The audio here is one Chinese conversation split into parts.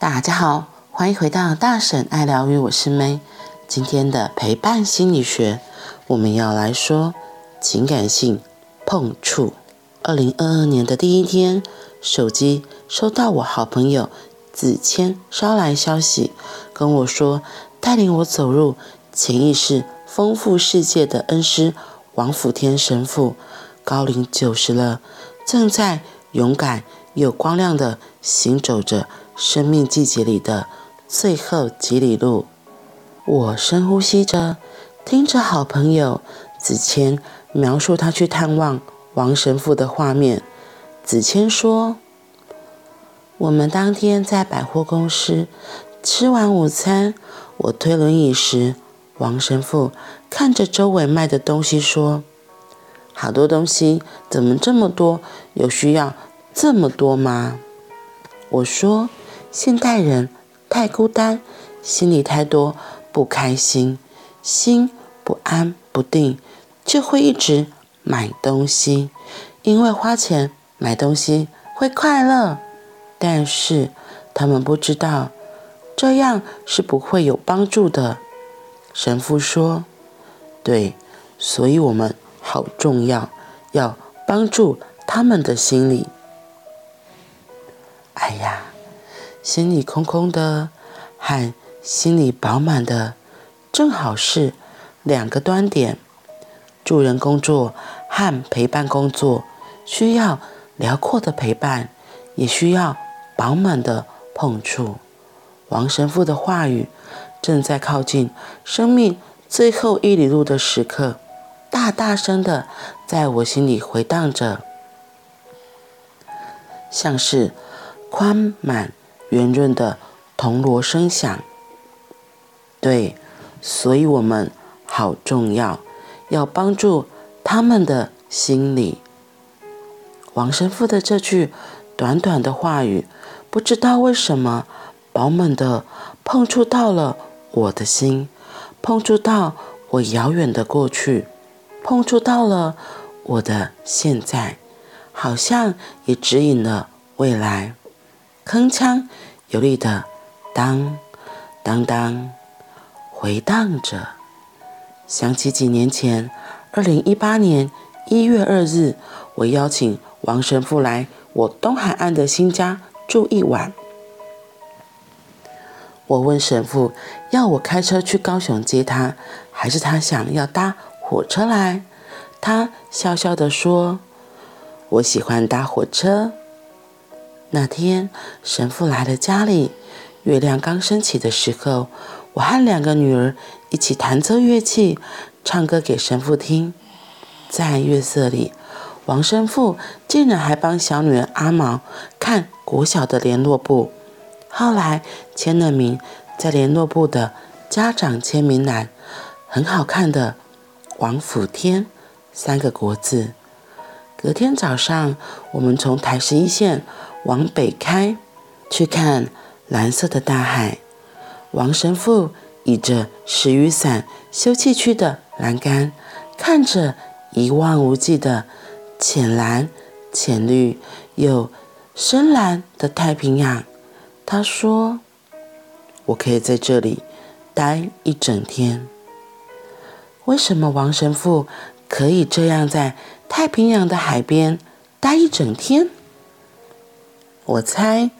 大家好，欢迎回到大婶爱疗愈，我是梅。今天的陪伴心理学，我们要来说情感性碰触。二零二二年的第一天，手机收到我好朋友子谦捎来消息，跟我说带领我走入潜意识丰富世界的恩师王福天神父，高龄九十了，正在勇敢又光亮的行走着。生命季节里的最后几里路，我深呼吸着，听着好朋友子谦描述他去探望王神父的画面。子谦说：“我们当天在百货公司吃完午餐，我推轮椅时，王神父看着周围卖的东西说：‘好多东西，怎么这么多？有需要这么多吗？’我说。”现代人太孤单，心里太多不开心，心不安不定，就会一直买东西，因为花钱买东西会快乐。但是他们不知道，这样是不会有帮助的。神父说：“对，所以我们好重要，要帮助他们的心理。”哎呀。心里空空的和心里饱满的，正好是两个端点。助人工作和陪伴工作需要辽阔的陪伴，也需要饱满的碰触。王神父的话语正在靠近生命最后一里路的时刻，大大声的在我心里回荡着，像是宽满。圆润的铜锣声响，对，所以我们好重要，要帮助他们的心理。王神父的这句短短的话语，不知道为什么饱满的碰触到了我的心，碰触到我遥远的过去，碰触到了我的现在，好像也指引了未来。铿锵有力的当当当回荡着，想起几年前，二零一八年一月二日，我邀请王神父来我东海岸的新家住一晚。我问神父要我开车去高雄接他，还是他想要搭火车来？他笑笑地说：“我喜欢搭火车。”那天，神父来了家里，月亮刚升起的时候，我和两个女儿一起弹奏乐器，唱歌给神父听。在月色里，王神父竟然还帮小女儿阿毛看国小的联络簿，后来签了名在联络簿的家长签名栏，很好看的“王府天”三个国字。隔天早上，我们从台十一线往北开，去看蓝色的大海。王神父倚着石雨伞休憩区的栏杆，看着一望无际的浅蓝、浅绿又深蓝的太平洋。他说：“我可以在这里待一整天。”为什么王神父可以这样在太平洋的海边待一整天？我猜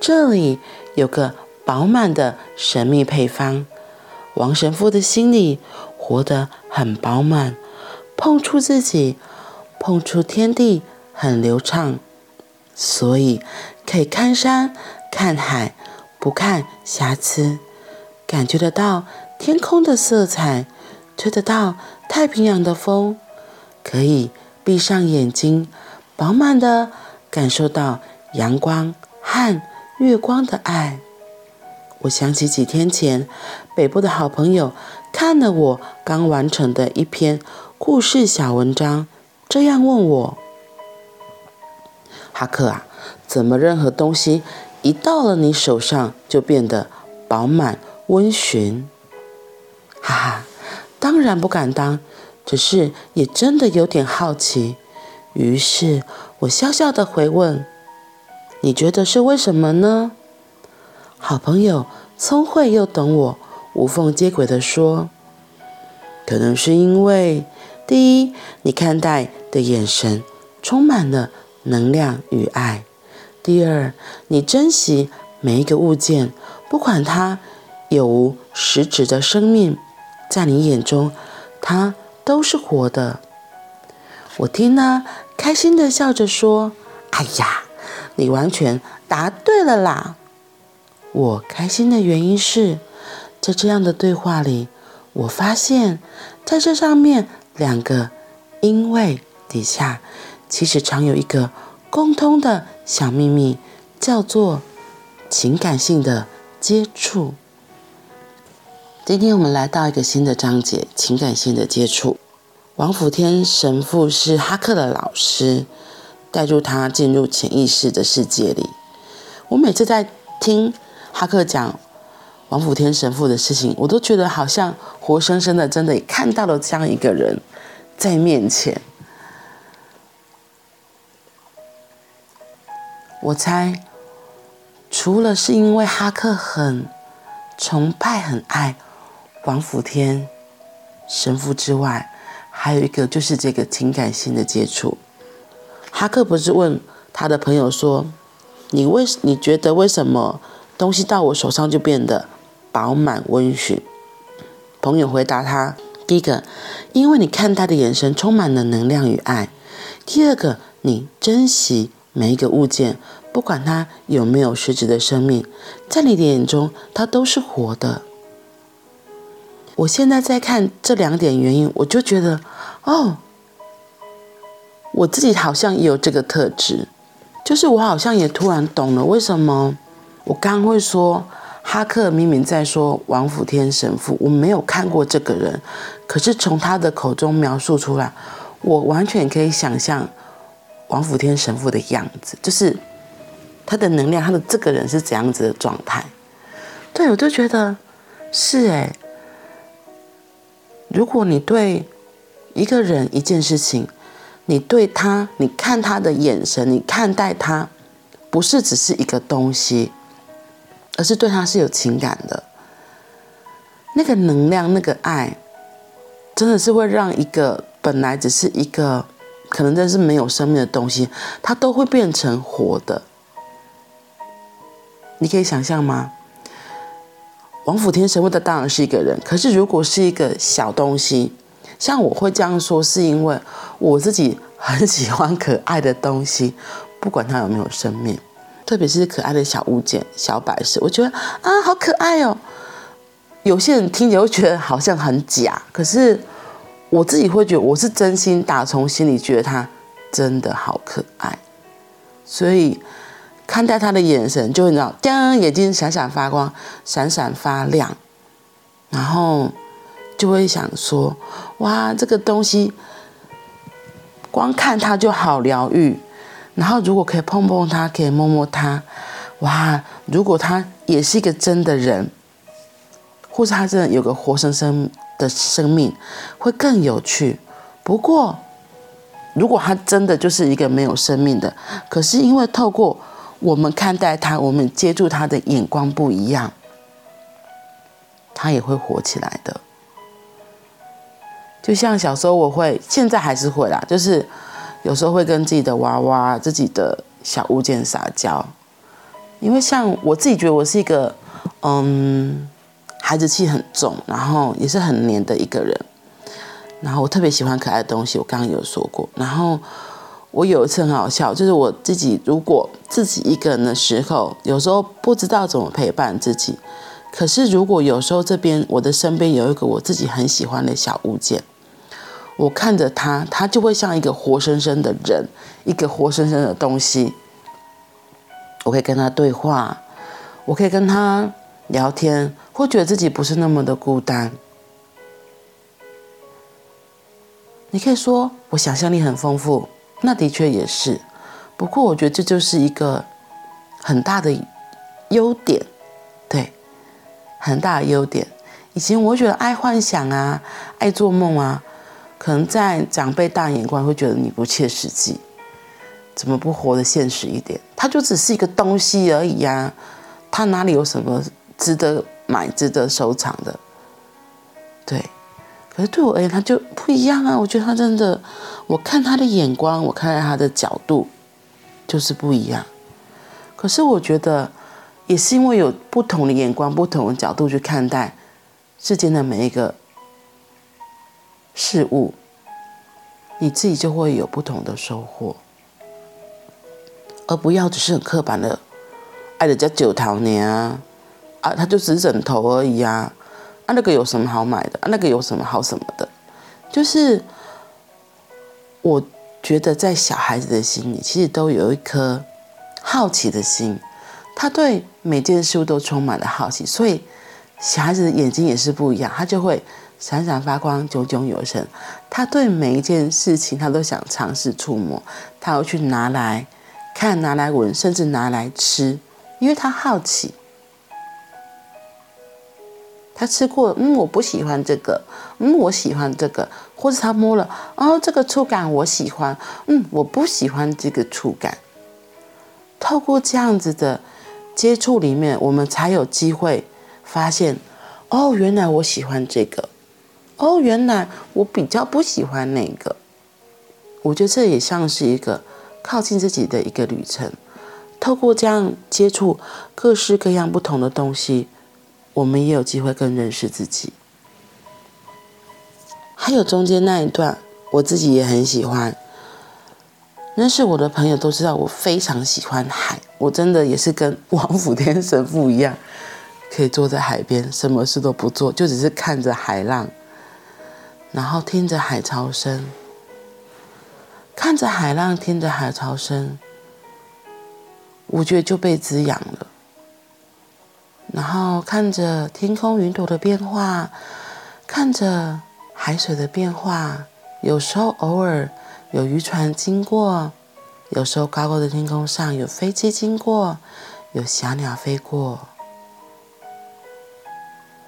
这里有个饱满的神秘配方。王神父的心里活得很饱满，碰触自己，碰触天地很流畅，所以可以看山看海，不看瑕疵，感觉得到天空的色彩，吹得到太平洋的风，可以。闭上眼睛，饱满的感受到阳光和月光的爱。我想起几天前，北部的好朋友看了我刚完成的一篇故事小文章，这样问我：“哈克啊，怎么任何东西一到了你手上就变得饱满温驯？”哈哈，当然不敢当。只是也真的有点好奇，于是我笑笑的回问：“你觉得是为什么呢？”好朋友聪慧又懂我，无缝接轨地说：“可能是因为，第一，你看待的眼神充满了能量与爱；第二，你珍惜每一个物件，不管它有无实质的生命，在你眼中，它都是活的。”我听了，开心地笑着说：“哎呀，你完全答对了啦！”我开心的原因是，在这样的对话里，我发现，在这上面两个“因为”底下，其实藏有一个共通的小秘密，叫做情感性的接触。今天我们来到一个新的章节——情感性的接触。王辅天神父是哈克的老师，带入他进入潜意识的世界里。我每次在听。哈克讲王辅天神父的事情，我都觉得好像活生生的，真的看到了这样一个人在面前。我猜，除了是因为哈克很崇拜、很爱王辅天神父之外，还有一个就是这个情感性的接触。哈克不是问他的朋友说：“你为你觉得为什么？”东西到我手上就变得饱满温煦。朋友回答他：第一个，因为你看他的眼神充满了能量与爱；第二个，你珍惜每一个物件，不管它有没有实质的生命，在你的眼中，它都是活的。我现在在看这两点原因，我就觉得，哦，我自己好像也有这个特质，就是我好像也突然懂了为什么。我刚会说，哈克明明在说王辅天神父，我没有看过这个人，可是从他的口中描述出来，我完全可以想象王辅天神父的样子，就是他的能量，他的这个人是怎样子的状态。对，我就觉得是哎，如果你对一个人一件事情，你对他，你看他的眼神，你看待他，不是只是一个东西。而是对他是有情感的，那个能量、那个爱，真的是会让一个本来只是一个可能真是没有生命的东西，它都会变成活的。你可以想象吗？王辅天神父的当然是一个人，可是如果是一个小东西，像我会这样说，是因为我自己很喜欢可爱的东西，不管它有没有生命。特别是可爱的小物件、小摆设，我觉得啊，好可爱哦。有些人听起来会觉得好像很假，可是我自己会觉得，我是真心打从心里觉得它真的好可爱。所以看待它的眼神，就会让眼睛闪闪发光、闪闪发亮，然后就会想说：哇，这个东西光看它就好疗愈。然后，如果可以碰碰他，可以摸摸他，哇！如果他也是一个真的人，或是他真的有个活生生的生命，会更有趣。不过，如果他真的就是一个没有生命的，可是因为透过我们看待他，我们接触他的眼光不一样，他也会活起来的。就像小时候我会，现在还是会啦，就是。有时候会跟自己的娃娃、自己的小物件撒娇，因为像我自己觉得我是一个，嗯，孩子气很重，然后也是很黏的一个人，然后我特别喜欢可爱的东西，我刚刚有说过。然后我有一次很好笑，就是我自己如果自己一个人的时候，有时候不知道怎么陪伴自己，可是如果有时候这边我的身边有一个我自己很喜欢的小物件。我看着他，他就会像一个活生生的人，一个活生生的东西。我可以跟他对话，我可以跟他聊天，会觉得自己不是那么的孤单。你可以说我想象力很丰富，那的确也是。不过我觉得这就是一个很大的优点，对，很大的优点。以前我觉得爱幻想啊，爱做梦啊。可能在长辈大眼光会觉得你不切实际，怎么不活得现实一点？它就只是一个东西而已呀，他哪里有什么值得买、值得收藏的？对，可是对我而言，他就不一样啊！我觉得他真的，我看他的眼光，我看他的角度，就是不一样。可是我觉得，也是因为有不同的眼光、不同的角度去看待世间的每一个事物，你自己就会有不同的收获，而不要只是很刻板的爱人家九桃年啊，啊，他就只是枕头而已啊，啊，那个有什么好买的？啊，那个有什么好什么的？就是我觉得在小孩子的心里，其实都有一颗。好奇的心，他对每件事物都充满了好奇，所以小孩子的眼睛也是不一样，他就会闪闪发光，炯炯有神。他对每一件事情，他都想尝试触摸，他要去拿来看，拿来闻，甚至拿来吃，因为他好奇。他吃过，嗯，我不喜欢这个，嗯，我喜欢这个，或者他摸了，哦，这个触感我喜欢，嗯，我不喜欢这个触感。透过这样子的接触里面，我们才有机会发现，哦，原来我喜欢这个，哦，原来我比较不喜欢那个。我觉得这也像是一个靠近自己的一个旅程。透过这样接触各式各样不同的东西，我们也有机会更认识自己。还有中间那一段，我自己也很喜欢。认识我的朋友都知道，我非常喜欢海。我真的也是跟王府天神父一样，可以坐在海边，什么事都不做，就只是看着海浪，然后听着海潮声，看着海浪，听着海潮声，我觉得就被滋养了。然后看着天空云朵的变化，看着海水的变化，有时候偶尔。有渔船经过，有时候高高的天空上有飞机经过，有小鸟飞过。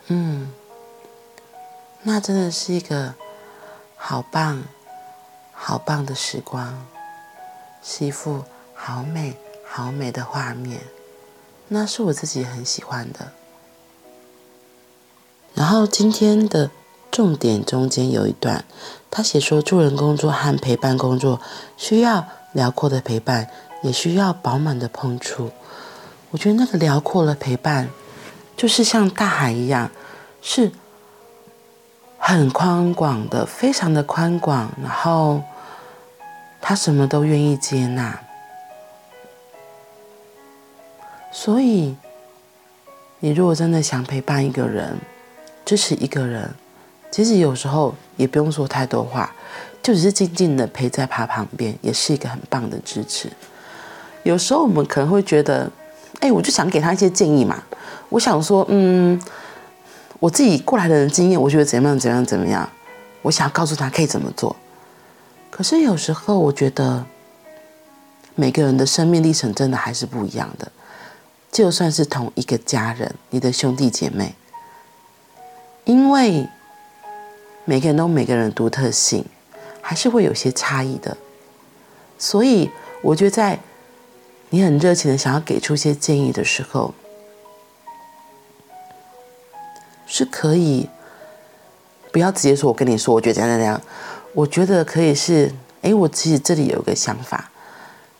嗯，那真的是一个好棒、好棒的时光，是一幅好美、好美的画面。那是我自己很喜欢的。然后今天的。重点中间有一段，他写说，助人工作和陪伴工作需要辽阔的陪伴，也需要饱满的碰触。我觉得那个辽阔的陪伴，就是像大海一样，是很宽广的，非常的宽广。然后他什么都愿意接纳，所以你如果真的想陪伴一个人，支持一个人。其实有时候也不用说太多话，就只是静静的陪在他旁边，也是一个很棒的支持。有时候我们可能会觉得，哎，我就想给他一些建议嘛。我想说，嗯，我自己过来的人经验，我觉得怎么样怎么样怎么样，我想告诉他可以怎么做。可是有时候我觉得，每个人的生命历程真的还是不一样的。就算是同一个家人，你的兄弟姐妹，因为。每个人都每个人独特性，还是会有些差异的。所以，我觉得在你很热情的想要给出一些建议的时候，是可以不要直接说“我跟你说，我觉得怎样怎样”。我觉得可以是：哎，我其实这里有个想法，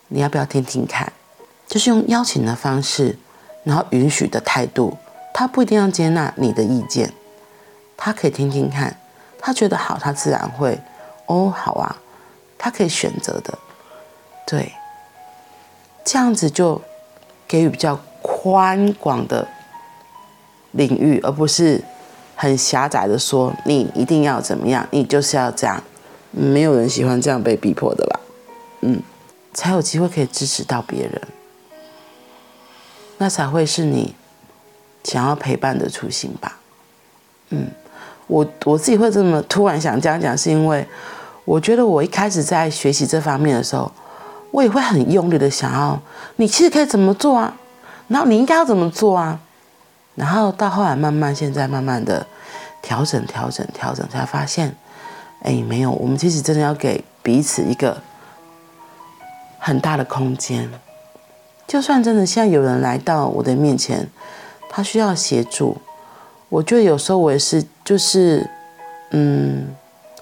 你要不要听听看？就是用邀请的方式，然后允许的态度。他不一定要接纳你的意见，他可以听听看。他觉得好，他自然会哦，好啊，他可以选择的，对，这样子就给予比较宽广的领域，而不是很狭窄的说你一定要怎么样，你就是要这样，没有人喜欢这样被逼迫的吧？嗯，才有机会可以支持到别人，那才会是你想要陪伴的初心吧？嗯。我我自己会这么突然想这样讲，是因为我觉得我一开始在学习这方面的时候，我也会很用力的想要，你其实可以怎么做啊？然后你应该要怎么做啊？然后到后来慢慢现在慢慢的调整调整调整，才发现，哎，没有，我们其实真的要给彼此一个很大的空间，就算真的像有人来到我的面前，他需要协助，我觉得有时候我也是，就是，嗯，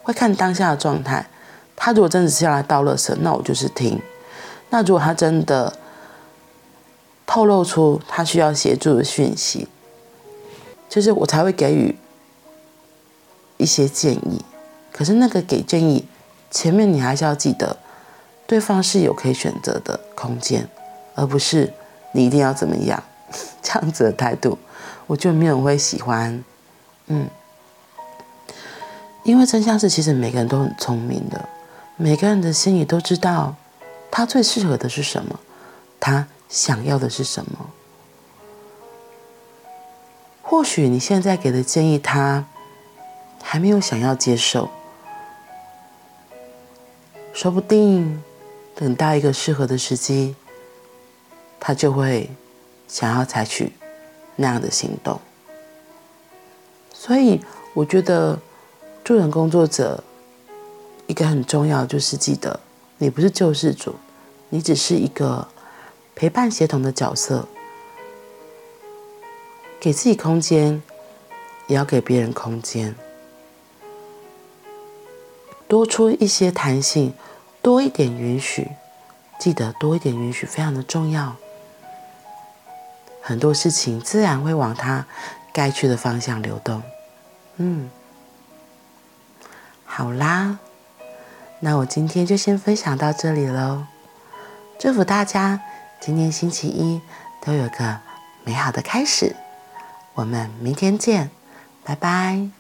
会看当下的状态。他如果真的是要来倒垃圾，那我就是听。那如果他真的透露出他需要协助的讯息，就是我才会给予一些建议。可是那个给建议，前面你还是要记得，对方是有可以选择的空间，而不是你一定要怎么样 这样子的态度。我就没有人会喜欢，嗯，因为真相是，其实每个人都很聪明的，每个人的心里都知道。他最适合的是什么？他想要的是什么？或许你现在给的建议，他还没有想要接受。说不定等到一个适合的时机，他就会想要采取那样的行动。所以，我觉得助人工作者一个很重要，就是记得。你不是救世主，你只是一个陪伴协同的角色，给自己空间，也要给别人空间，多出一些弹性，多一点允许，记得多一点允许非常的重要，很多事情自然会往它该去的方向流动。嗯，好啦。那我今天就先分享到这里喽，祝福大家今天星期一都有个美好的开始，我们明天见，拜拜。